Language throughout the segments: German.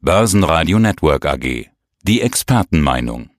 Börsenradio Network AG. Die Expertenmeinung.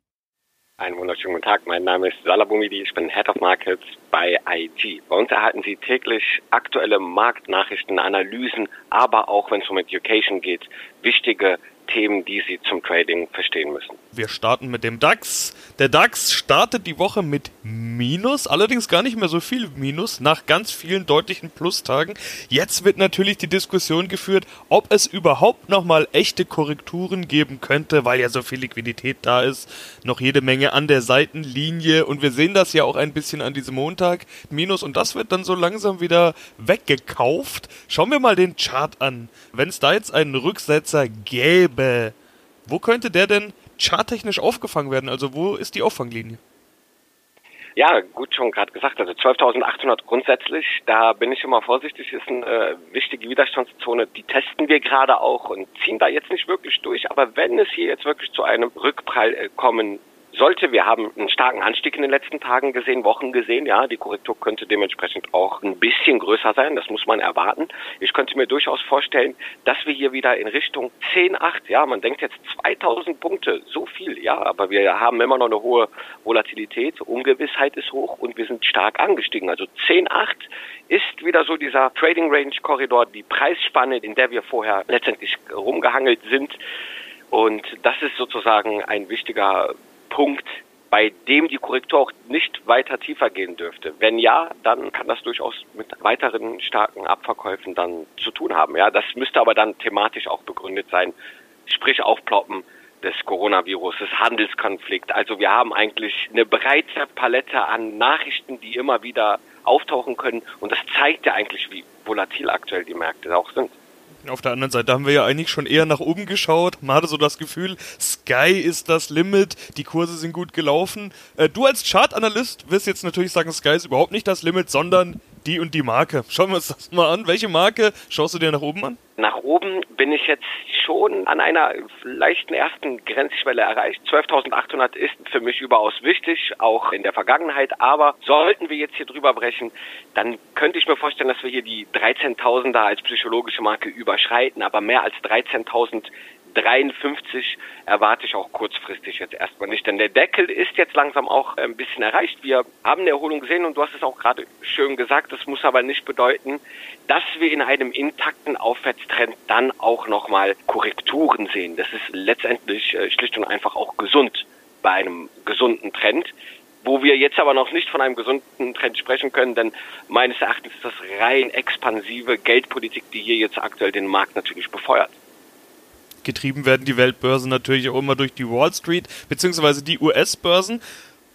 Einen wunderschönen guten Tag. Mein Name ist Salah Boumidi. Ich bin Head of Markets bei IG. Bei uns erhalten Sie täglich aktuelle Marktnachrichten, Analysen, aber auch, wenn es um Education geht, wichtige Themen, die Sie zum Trading verstehen müssen. Wir starten mit dem DAX. Der DAX startet die Woche mit Minus, allerdings gar nicht mehr so viel Minus, nach ganz vielen deutlichen Plustagen. Jetzt wird natürlich die Diskussion geführt, ob es überhaupt nochmal echte Korrekturen geben könnte, weil ja so viel Liquidität da ist. Noch jede Menge an der Seitenlinie und wir sehen das ja auch ein bisschen an diesem Montag. Minus und das wird dann so langsam wieder weggekauft. Schauen wir mal den Chart an. Wenn es da jetzt einen Rücksetzer gäbe, wo könnte der denn charttechnisch aufgefangen werden? Also wo ist die Auffanglinie? Ja, gut schon gerade gesagt. Also 12.800 grundsätzlich, da bin ich immer vorsichtig, ist eine äh, wichtige Widerstandszone. Die testen wir gerade auch und ziehen da jetzt nicht wirklich durch. Aber wenn es hier jetzt wirklich zu einem Rückprall äh, kommen sollte. Wir haben einen starken Anstieg in den letzten Tagen gesehen, Wochen gesehen. Ja, die Korrektur könnte dementsprechend auch ein bisschen größer sein. Das muss man erwarten. Ich könnte mir durchaus vorstellen, dass wir hier wieder in Richtung 10,8, ja, man denkt jetzt 2000 Punkte, so viel, ja, aber wir haben immer noch eine hohe Volatilität. Ungewissheit ist hoch und wir sind stark angestiegen. Also 10,8 ist wieder so dieser Trading Range Korridor, die Preisspanne, in der wir vorher letztendlich rumgehangelt sind. Und das ist sozusagen ein wichtiger Punkt, bei dem die Korrektur auch nicht weiter tiefer gehen dürfte. Wenn ja, dann kann das durchaus mit weiteren starken Abverkäufen dann zu tun haben. Ja, das müsste aber dann thematisch auch begründet sein. Sprich Aufploppen des Coronavirus, des Handelskonflikt. Also wir haben eigentlich eine breite Palette an Nachrichten, die immer wieder auftauchen können. Und das zeigt ja eigentlich, wie volatil aktuell die Märkte auch sind. Auf der anderen Seite haben wir ja eigentlich schon eher nach oben geschaut. Man hatte so das Gefühl, Sky ist das Limit, die Kurse sind gut gelaufen. Äh, du als Chartanalyst wirst jetzt natürlich sagen, Sky ist überhaupt nicht das Limit, sondern die und die Marke. Schauen wir uns das mal an. Welche Marke schaust du dir nach oben an? Nach oben bin ich jetzt schon an einer leichten ersten Grenzschwelle erreicht. 12.800 ist für mich überaus wichtig, auch in der Vergangenheit. Aber sollten wir jetzt hier drüber brechen, dann könnte ich mir vorstellen, dass wir hier die 13.000er als psychologische Marke überschreiten. Aber mehr als 13.000 53 erwarte ich auch kurzfristig jetzt erstmal nicht, denn der Deckel ist jetzt langsam auch ein bisschen erreicht. Wir haben eine Erholung gesehen und du hast es auch gerade schön gesagt, das muss aber nicht bedeuten, dass wir in einem intakten Aufwärtstrend dann auch nochmal Korrekturen sehen. Das ist letztendlich äh, schlicht und einfach auch gesund bei einem gesunden Trend wo wir jetzt aber noch nicht von einem gesunden Trend sprechen können, denn meines Erachtens ist das rein expansive Geldpolitik, die hier jetzt aktuell den Markt natürlich befeuert getrieben werden die Weltbörsen natürlich auch immer durch die Wall Street, beziehungsweise die US-Börsen.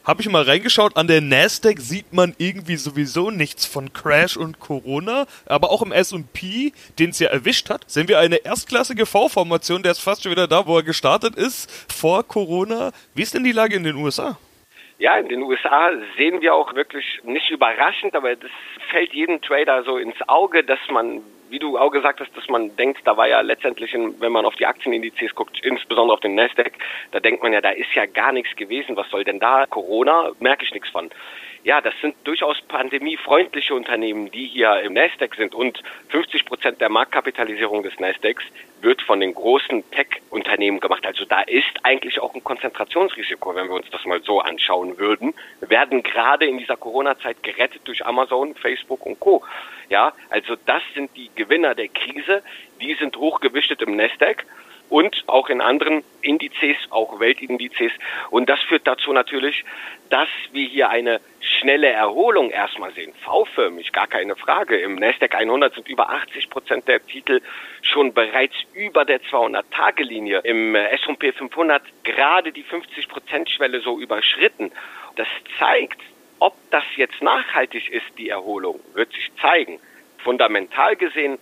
Habe ich mal reingeschaut, an der Nasdaq sieht man irgendwie sowieso nichts von Crash und Corona, aber auch im S&P, den es ja erwischt hat, sehen wir eine erstklassige V-Formation, der ist fast schon wieder da, wo er gestartet ist, vor Corona. Wie ist denn die Lage in den USA? Ja, in den USA sehen wir auch wirklich nicht überraschend, aber das fällt jedem Trader so ins Auge, dass man wie du auch gesagt hast, dass man denkt, da war ja letztendlich, wenn man auf die Aktienindizes guckt, insbesondere auf den Nasdaq, da denkt man ja, da ist ja gar nichts gewesen. Was soll denn da? Corona, merke ich nichts von. Ja, das sind durchaus pandemiefreundliche Unternehmen, die hier im Nasdaq sind und 50 Prozent der Marktkapitalisierung des Nasdaqs wird von den großen Tech-Unternehmen gemacht. Also da ist eigentlich auch ein Konzentrationsrisiko, wenn wir uns das mal so anschauen würden. Wir werden gerade in dieser Corona-Zeit gerettet durch Amazon, Facebook und Co. Ja, also das sind die Gewinner der Krise. Die sind hochgewichtet im Nasdaq und auch in anderen Indizes, auch Weltindizes. Und das führt dazu natürlich, dass wir hier eine schnelle Erholung erstmal sehen. V-förmig, gar keine Frage. Im Nasdaq 100 sind über 80 Prozent der Titel schon bereits über der 200-Tage-Linie. Im S&P 500 gerade die 50 Prozent Schwelle so überschritten. Das zeigt, ob das jetzt nachhaltig ist, die Erholung, wird sich zeigen. Fundamental gesehen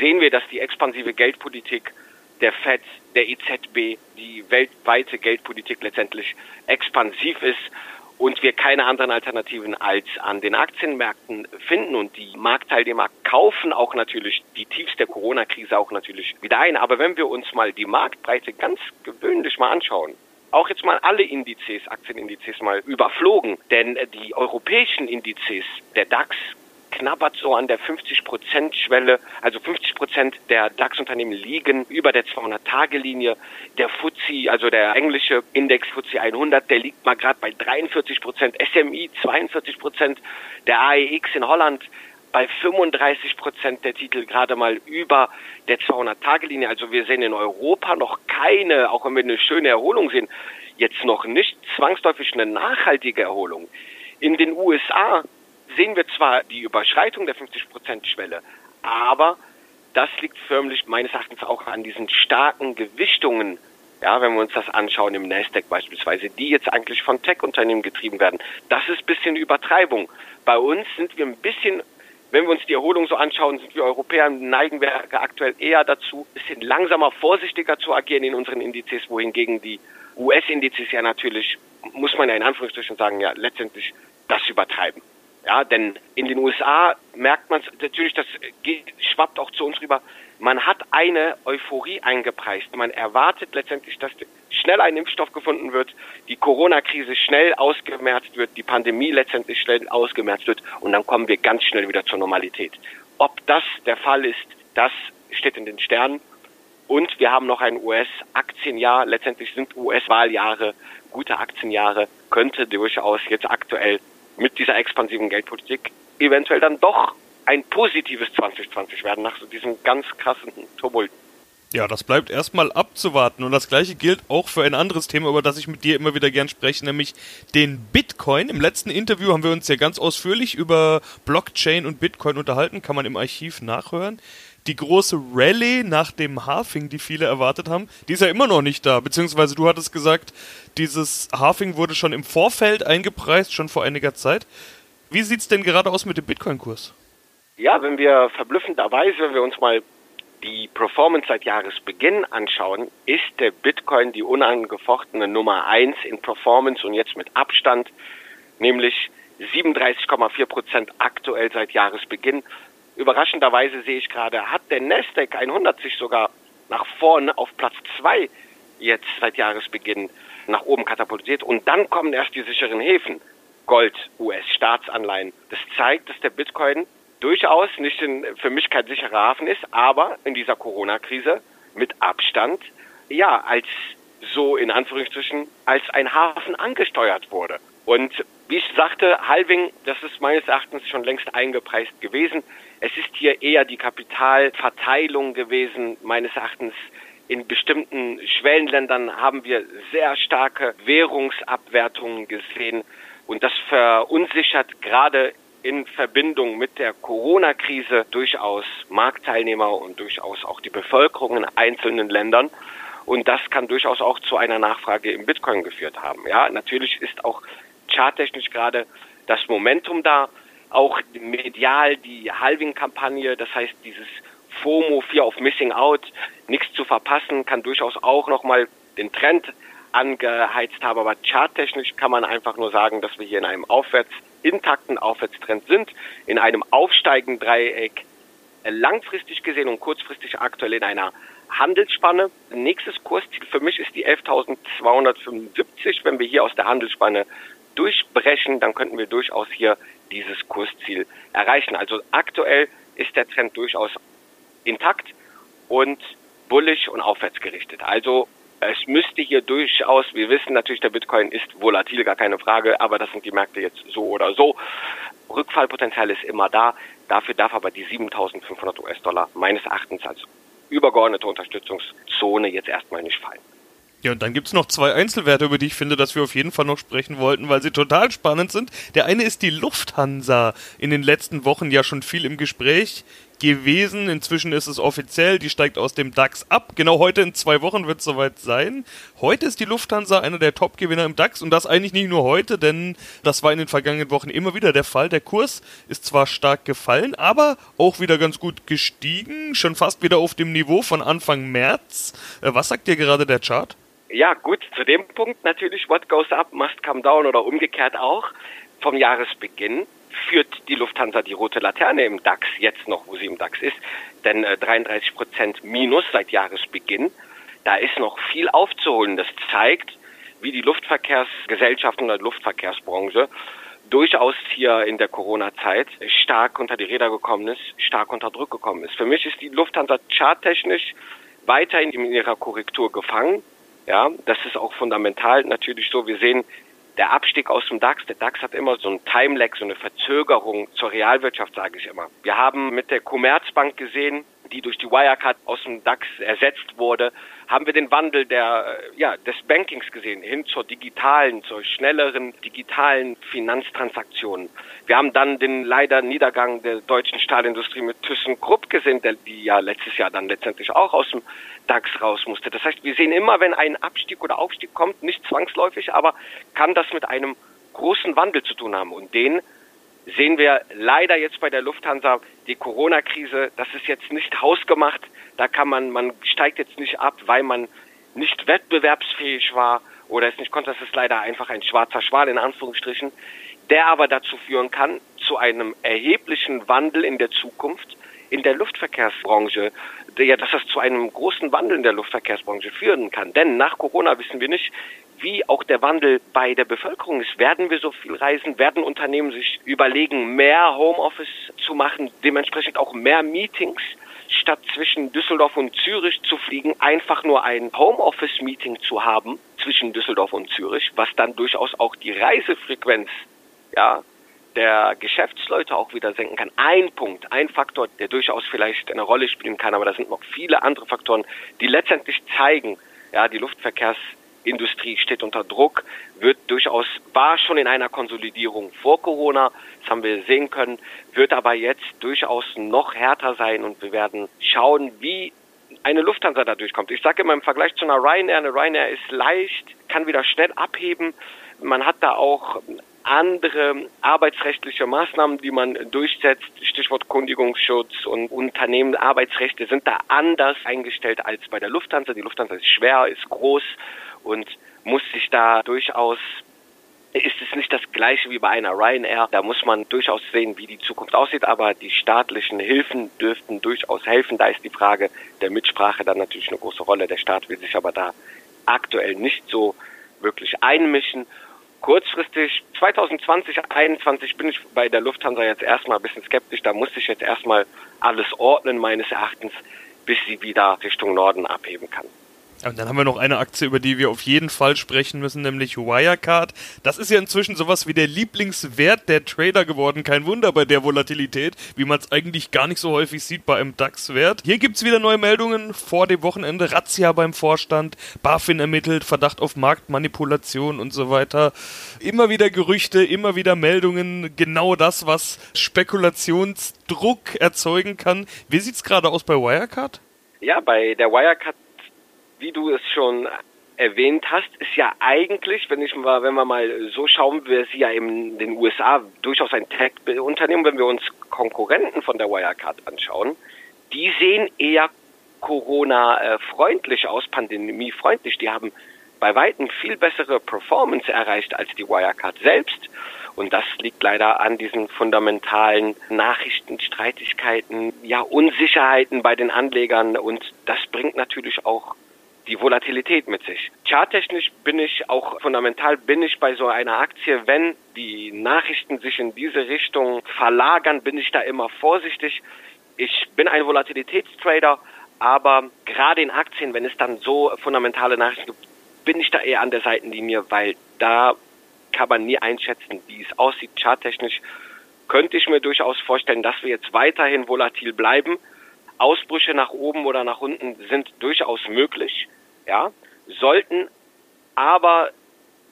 sehen wir, dass die expansive Geldpolitik der FED, der EZB, die weltweite Geldpolitik letztendlich expansiv ist und wir keine anderen Alternativen als an den Aktienmärkten finden und die Marktteilnehmer kaufen auch natürlich die Tiefs der Corona-Krise auch natürlich wieder ein. Aber wenn wir uns mal die Marktbreite ganz gewöhnlich mal anschauen, auch jetzt mal alle Indizes, Aktienindizes mal überflogen, denn die europäischen Indizes, der DAX, knabbert so an der 50-Prozent-Schwelle. Also 50 Prozent der DAX-Unternehmen liegen über der 200-Tage-Linie. Der FTSE, also der englische Index FTSE 100, der liegt mal gerade bei 43 Prozent. SMI 42 Prozent. Der AEX in Holland bei 35 Prozent der Titel gerade mal über der 200-Tage-Linie. Also wir sehen in Europa noch keine, auch wenn wir eine schöne Erholung sehen, jetzt noch nicht zwangsläufig eine nachhaltige Erholung. In den USA sehen wir zwar die Überschreitung der 50-Prozent-Schwelle, aber das liegt förmlich meines Erachtens auch an diesen starken Gewichtungen, ja, wenn wir uns das anschauen im Nasdaq beispielsweise, die jetzt eigentlich von Tech-Unternehmen getrieben werden. Das ist ein bisschen Übertreibung. Bei uns sind wir ein bisschen wenn wir uns die Erholung so anschauen, sind wir Europäer, neigen wir aktuell eher dazu, ein bisschen langsamer, vorsichtiger zu agieren in unseren Indizes, wohingegen die US-Indizes ja natürlich, muss man ja in Anführungsstrichen sagen, ja letztendlich das übertreiben. Ja, denn in den USA merkt man natürlich, das geht, schwappt auch zu uns rüber. Man hat eine Euphorie eingepreist. Man erwartet letztendlich, dass schnell ein Impfstoff gefunden wird, die Corona-Krise schnell ausgemerzt wird, die Pandemie letztendlich schnell ausgemerzt wird und dann kommen wir ganz schnell wieder zur Normalität. Ob das der Fall ist, das steht in den Sternen. Und wir haben noch ein US-Aktienjahr. Letztendlich sind US-Wahljahre gute Aktienjahre. Könnte durchaus jetzt aktuell mit dieser expansiven Geldpolitik eventuell dann doch ein positives 2020 werden nach so diesem ganz krassen Tumult. Ja, das bleibt erstmal abzuwarten. Und das gleiche gilt auch für ein anderes Thema, über das ich mit dir immer wieder gern spreche, nämlich den Bitcoin. Im letzten Interview haben wir uns ja ganz ausführlich über Blockchain und Bitcoin unterhalten, kann man im Archiv nachhören. Die große Rallye nach dem Halving, die viele erwartet haben, die ist ja immer noch nicht da. Beziehungsweise du hattest gesagt, dieses Halving wurde schon im Vorfeld eingepreist, schon vor einiger Zeit. Wie sieht's denn gerade aus mit dem Bitcoin-Kurs? Ja, wenn wir verblüffenderweise, wenn wir uns mal die Performance seit Jahresbeginn anschauen, ist der Bitcoin die unangefochtene Nummer eins in Performance und jetzt mit Abstand, nämlich 37,4 Prozent aktuell seit Jahresbeginn. Überraschenderweise sehe ich gerade, hat der Nasdaq 100 sich sogar nach vorne auf Platz zwei jetzt seit Jahresbeginn nach oben katapultiert und dann kommen erst die sicheren Häfen. Gold, US-Staatsanleihen. Das zeigt, dass der Bitcoin durchaus nicht in, für mich kein sicherer Hafen ist, aber in dieser Corona-Krise mit Abstand, ja, als so in Anführungsstrichen als ein Hafen angesteuert wurde. Und wie ich sagte, Halving, das ist meines Erachtens schon längst eingepreist gewesen. Es ist hier eher die Kapitalverteilung gewesen, meines Erachtens. In bestimmten Schwellenländern haben wir sehr starke Währungsabwertungen gesehen. Und das verunsichert gerade in Verbindung mit der Corona-Krise durchaus Marktteilnehmer und durchaus auch die Bevölkerung in einzelnen Ländern. Und das kann durchaus auch zu einer Nachfrage im Bitcoin geführt haben. Ja, natürlich ist auch charttechnisch gerade das Momentum da, auch medial die Halving-Kampagne, das heißt dieses FOMO, Fear of Missing Out, nichts zu verpassen, kann durchaus auch nochmal den Trend angeheizt haben. Aber charttechnisch kann man einfach nur sagen, dass wir hier in einem aufwärts intakten Aufwärtstrend sind, in einem aufsteigenden Dreieck langfristig gesehen und kurzfristig aktuell in einer Handelsspanne. Nächstes Kursziel für mich ist die 11.275. Wenn wir hier aus der Handelsspanne durchbrechen, dann könnten wir durchaus hier dieses Kursziel erreichen. Also aktuell ist der Trend durchaus intakt und bullig und aufwärts gerichtet. Also es müsste hier durchaus, wir wissen natürlich, der Bitcoin ist volatil, gar keine Frage, aber das sind die Märkte jetzt so oder so. Rückfallpotenzial ist immer da. Dafür darf aber die 7500 US-Dollar meines Erachtens als übergeordnete Unterstützungszone jetzt erstmal nicht fallen. Ja, und dann gibt's noch zwei Einzelwerte, über die ich finde, dass wir auf jeden Fall noch sprechen wollten, weil sie total spannend sind. Der eine ist die Lufthansa. In den letzten Wochen ja schon viel im Gespräch gewesen. Inzwischen ist es offiziell, die steigt aus dem DAX ab. Genau heute in zwei Wochen wird es soweit sein. Heute ist die Lufthansa einer der Top-Gewinner im DAX und das eigentlich nicht nur heute, denn das war in den vergangenen Wochen immer wieder der Fall. Der Kurs ist zwar stark gefallen, aber auch wieder ganz gut gestiegen, schon fast wieder auf dem Niveau von Anfang März. Äh, was sagt dir gerade der Chart? Ja, gut, zu dem Punkt natürlich, what goes up must come down oder umgekehrt auch. Vom Jahresbeginn führt die Lufthansa die rote Laterne im DAX, jetzt noch, wo sie im DAX ist, denn äh, 33 Prozent Minus seit Jahresbeginn. Da ist noch viel aufzuholen. Das zeigt, wie die Luftverkehrsgesellschaften oder die Luftverkehrsbranche durchaus hier in der Corona-Zeit stark unter die Räder gekommen ist, stark unter Druck gekommen ist. Für mich ist die Lufthansa charttechnisch weiterhin in ihrer Korrektur gefangen. Ja, das ist auch fundamental natürlich so. Wir sehen der Abstieg aus dem DAX, der DAX hat immer so ein Timelag, so eine Verzögerung zur Realwirtschaft, sage ich immer. Wir haben mit der Commerzbank gesehen, die durch die Wirecard aus dem DAX ersetzt wurde, haben wir den Wandel der, äh, ja, des Bankings gesehen, hin zur digitalen, zur schnelleren digitalen Finanztransaktionen. Wir haben dann den leider Niedergang der deutschen Stahlindustrie mit ThyssenKrupp gesehen, der, die ja letztes Jahr dann letztendlich auch aus dem DAX raus musste. Das heißt, wir sehen immer, wenn ein Abstieg oder Aufstieg kommt, nicht zwangsläufig, aber kann das mit einem großen Wandel zu tun haben. Und den sehen wir leider jetzt bei der Lufthansa die Corona-Krise. Das ist jetzt nicht hausgemacht. Da kann man, man steigt jetzt nicht ab, weil man nicht wettbewerbsfähig war oder es nicht konnte. Das ist leider einfach ein schwarzer Schwan in Anführungsstrichen, der aber dazu führen kann, zu einem erheblichen Wandel in der Zukunft in der Luftverkehrsbranche, ja, dass das zu einem großen Wandel in der Luftverkehrsbranche führen kann. Denn nach Corona wissen wir nicht, wie auch der Wandel bei der Bevölkerung ist. Werden wir so viel reisen? Werden Unternehmen sich überlegen, mehr Homeoffice zu machen, dementsprechend auch mehr Meetings? statt zwischen Düsseldorf und Zürich zu fliegen, einfach nur ein Homeoffice-Meeting zu haben zwischen Düsseldorf und Zürich, was dann durchaus auch die Reisefrequenz ja, der Geschäftsleute auch wieder senken kann. Ein Punkt, ein Faktor, der durchaus vielleicht eine Rolle spielen kann, aber da sind noch viele andere Faktoren, die letztendlich zeigen, ja, die Luftverkehrs Industrie steht unter Druck, wird durchaus, war schon in einer Konsolidierung vor Corona, das haben wir sehen können, wird aber jetzt durchaus noch härter sein und wir werden schauen, wie eine Lufthansa da durchkommt. Ich sage immer im Vergleich zu einer Ryanair, eine Ryanair ist leicht, kann wieder schnell abheben. Man hat da auch andere arbeitsrechtliche Maßnahmen, die man durchsetzt, Stichwort Kundigungsschutz und Unternehmen, Arbeitsrechte sind da anders eingestellt als bei der Lufthansa. Die Lufthansa ist schwer, ist groß und muss sich da durchaus ist es nicht das gleiche wie bei einer Ryanair. Da muss man durchaus sehen, wie die Zukunft aussieht, aber die staatlichen Hilfen dürften durchaus helfen. Da ist die Frage der Mitsprache dann natürlich eine große Rolle. Der Staat will sich aber da aktuell nicht so wirklich einmischen. Kurzfristig 2020, 2021 bin ich bei der Lufthansa jetzt erstmal ein bisschen skeptisch. Da muss ich jetzt erstmal alles ordnen meines Erachtens, bis sie wieder Richtung Norden abheben kann. Und dann haben wir noch eine Aktie, über die wir auf jeden Fall sprechen müssen, nämlich Wirecard. Das ist ja inzwischen sowas wie der Lieblingswert der Trader geworden. Kein Wunder bei der Volatilität, wie man es eigentlich gar nicht so häufig sieht bei einem DAX-Wert. Hier gibt's wieder neue Meldungen vor dem Wochenende. Razzia beim Vorstand, BaFin ermittelt, Verdacht auf Marktmanipulation und so weiter. Immer wieder Gerüchte, immer wieder Meldungen. Genau das, was Spekulationsdruck erzeugen kann. Wie sieht's gerade aus bei Wirecard? Ja, bei der Wirecard wie du es schon erwähnt hast, ist ja eigentlich, wenn ich mal, wenn wir mal so schauen, wir sie ja in den USA durchaus ein Tech-Unternehmen, wenn wir uns Konkurrenten von der Wirecard anschauen, die sehen eher Corona-freundlich aus, pandemiefreundlich. Die haben bei weitem viel bessere Performance erreicht als die Wirecard selbst. Und das liegt leider an diesen fundamentalen Nachrichtenstreitigkeiten, ja, Unsicherheiten bei den Anlegern. Und das bringt natürlich auch die Volatilität mit sich. Charttechnisch bin ich auch fundamental bin ich bei so einer Aktie, wenn die Nachrichten sich in diese Richtung verlagern, bin ich da immer vorsichtig. Ich bin ein Volatilitätstrader, aber gerade in Aktien, wenn es dann so fundamentale Nachrichten gibt, bin ich da eher an der Seitenlinie, weil da kann man nie einschätzen, wie es aussieht charttechnisch. Könnte ich mir durchaus vorstellen, dass wir jetzt weiterhin volatil bleiben Ausbrüche nach oben oder nach unten sind durchaus möglich, ja, sollten aber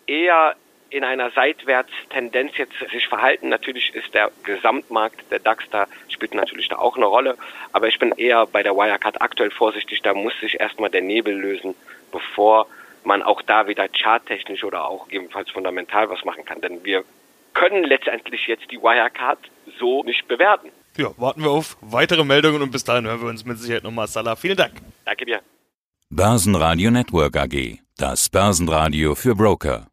eher in einer Seitwärtstendenz jetzt sich verhalten. Natürlich ist der Gesamtmarkt, der DAX da, spielt natürlich da auch eine Rolle. Aber ich bin eher bei der Wirecard aktuell vorsichtig. Da muss sich erstmal der Nebel lösen, bevor man auch da wieder charttechnisch oder auch ebenfalls fundamental was machen kann. Denn wir können letztendlich jetzt die Wirecard so nicht bewerten ja, warten wir auf weitere Meldungen und bis dahin hören wir uns mit Sicherheit nochmal. Salah, vielen Dank. Danke dir. Börsenradio Network AG. Das Börsenradio für Broker.